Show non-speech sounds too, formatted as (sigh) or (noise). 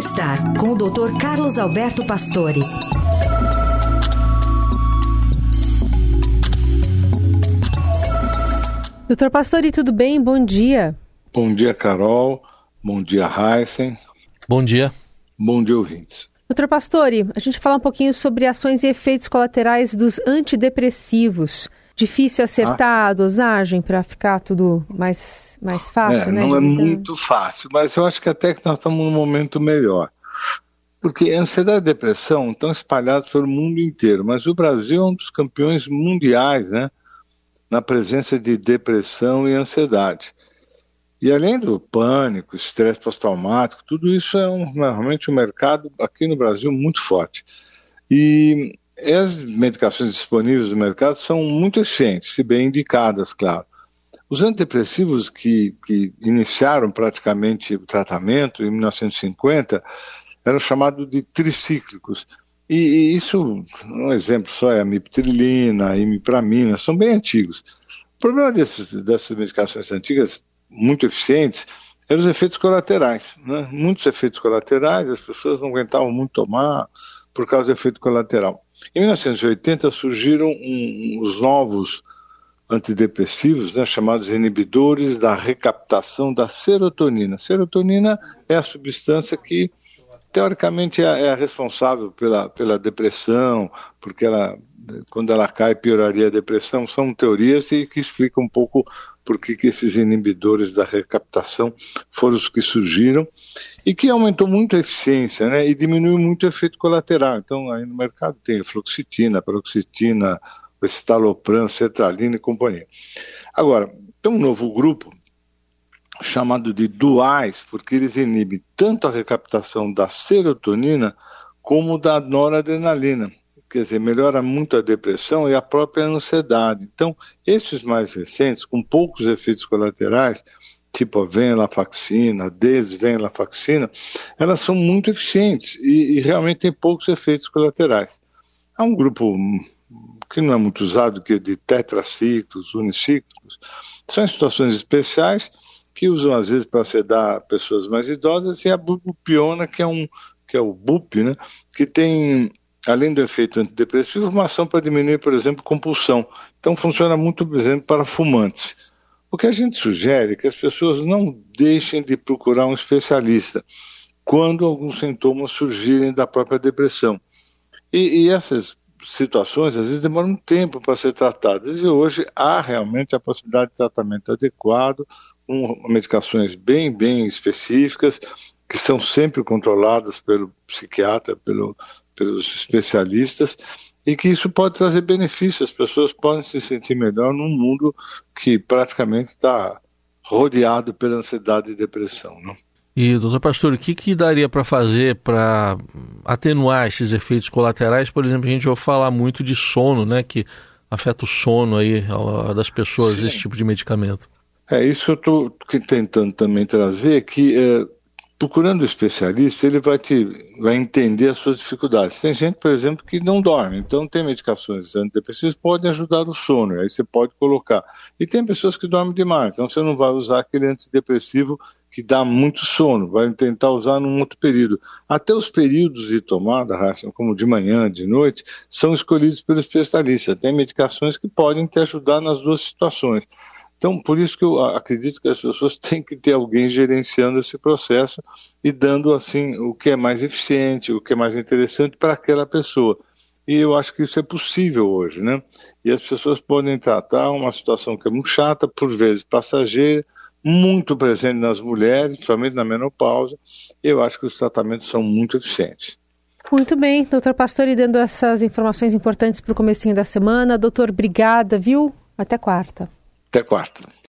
Bem-Estar, com o Dr. Carlos Alberto Pastore. Doutor Pastore, tudo bem? Bom dia. Bom dia, Carol. Bom dia, Heisen. Bom dia. Bom dia, ouvintes. Doutor Pastore, a gente fala um pouquinho sobre ações e efeitos colaterais dos antidepressivos. Difícil acertar ah. a dosagem para ficar tudo mais, mais fácil, é, né? Não é muito fácil, mas eu acho que até que nós estamos num momento melhor. Porque a ansiedade e a depressão estão espalhados pelo mundo inteiro, mas o Brasil é um dos campeões mundiais, né? Na presença de depressão e ansiedade. E além do pânico, estresse pós-traumático, tudo isso é um, realmente um mercado aqui no Brasil muito forte. E as medicações disponíveis no mercado são muito eficientes, se bem indicadas, claro. Os antidepressivos que, que iniciaram praticamente o tratamento em 1950 eram chamados de tricíclicos. E, e isso, um exemplo só é a miptrilina, a imipramina, são bem antigos. O problema desses, dessas medicações antigas, muito eficientes, eram os efeitos colaterais. Né? Muitos efeitos colaterais, as pessoas não aguentavam muito tomar por causa do efeito colateral. Em 1980 surgiram um, os novos antidepressivos, né, chamados inibidores da recaptação da serotonina. Serotonina é a substância que teoricamente é, é responsável pela, pela depressão, porque ela, quando ela cai, pioraria a depressão. São teorias e que explicam um pouco por que esses inibidores da recaptação foram os que surgiram e que aumentou muito a eficiência né, e diminuiu muito o efeito colateral. Então, aí no mercado tem fluoxetina, paroxetina, estalopram, cetralina e companhia. Agora, tem um novo grupo chamado de duais, porque eles inibem tanto a recaptação da serotonina como da noradrenalina. Quer dizer, melhora muito a depressão e a própria ansiedade. Então, esses mais recentes, com poucos efeitos colaterais, tipo a venlafaxina, a desvenlafaxina, elas são muito eficientes e, e realmente têm poucos efeitos colaterais. Há um grupo que não é muito usado, que é de tetraciclos, uniciclos, são situações especiais que usam às vezes para sedar pessoas mais idosas, e a bupropiona, que é um que é o BUP, né, que tem além do efeito antidepressivo, uma ação para diminuir, por exemplo, compulsão. Então funciona muito, por exemplo, para fumantes. O que a gente sugere é que as pessoas não deixem de procurar um especialista quando alguns sintomas surgirem da própria depressão. E, e essas situações às vezes demoram um tempo para ser tratadas e hoje há realmente a possibilidade de tratamento adequado, com medicações bem, bem específicas, que são sempre controladas pelo psiquiatra, pelo, pelos especialistas, e que isso pode trazer benefícios, as pessoas podem se sentir melhor num mundo que praticamente está rodeado pela ansiedade e depressão. Não? E, doutor Pastor, o que, que daria para fazer para atenuar esses efeitos colaterais? Por exemplo, a gente ouve falar muito de sono, né, que afeta o sono aí das pessoas, Sim. esse tipo de medicamento. É isso que eu estou tentando também trazer, que é, procurando o especialista, ele vai, te, vai entender as suas dificuldades. Tem gente, por exemplo, que não dorme, então tem medicações antidepressivas que podem ajudar o sono, aí você pode colocar. E tem pessoas que dormem demais, então você não vai usar aquele antidepressivo que dá muito sono, vai tentar usar num outro período. Até os períodos de tomada, como de manhã, de noite, são escolhidos pelo especialista. Tem medicações que podem te ajudar nas duas situações. Então, por isso que eu acredito que as pessoas (laughs) têm que ter alguém gerenciando esse processo e dando assim o que é mais eficiente, o que é mais interessante para aquela pessoa. E eu acho que isso é possível hoje, né? E as pessoas podem tratar uma situação que é muito chata, por vezes passageira, muito presente nas mulheres, principalmente na menopausa. Eu acho que os tratamentos são muito eficientes. Muito bem, doutor Pastori, dando essas informações importantes para o comecinho da semana. Doutor, obrigada, viu? Até quarta. Até quarta.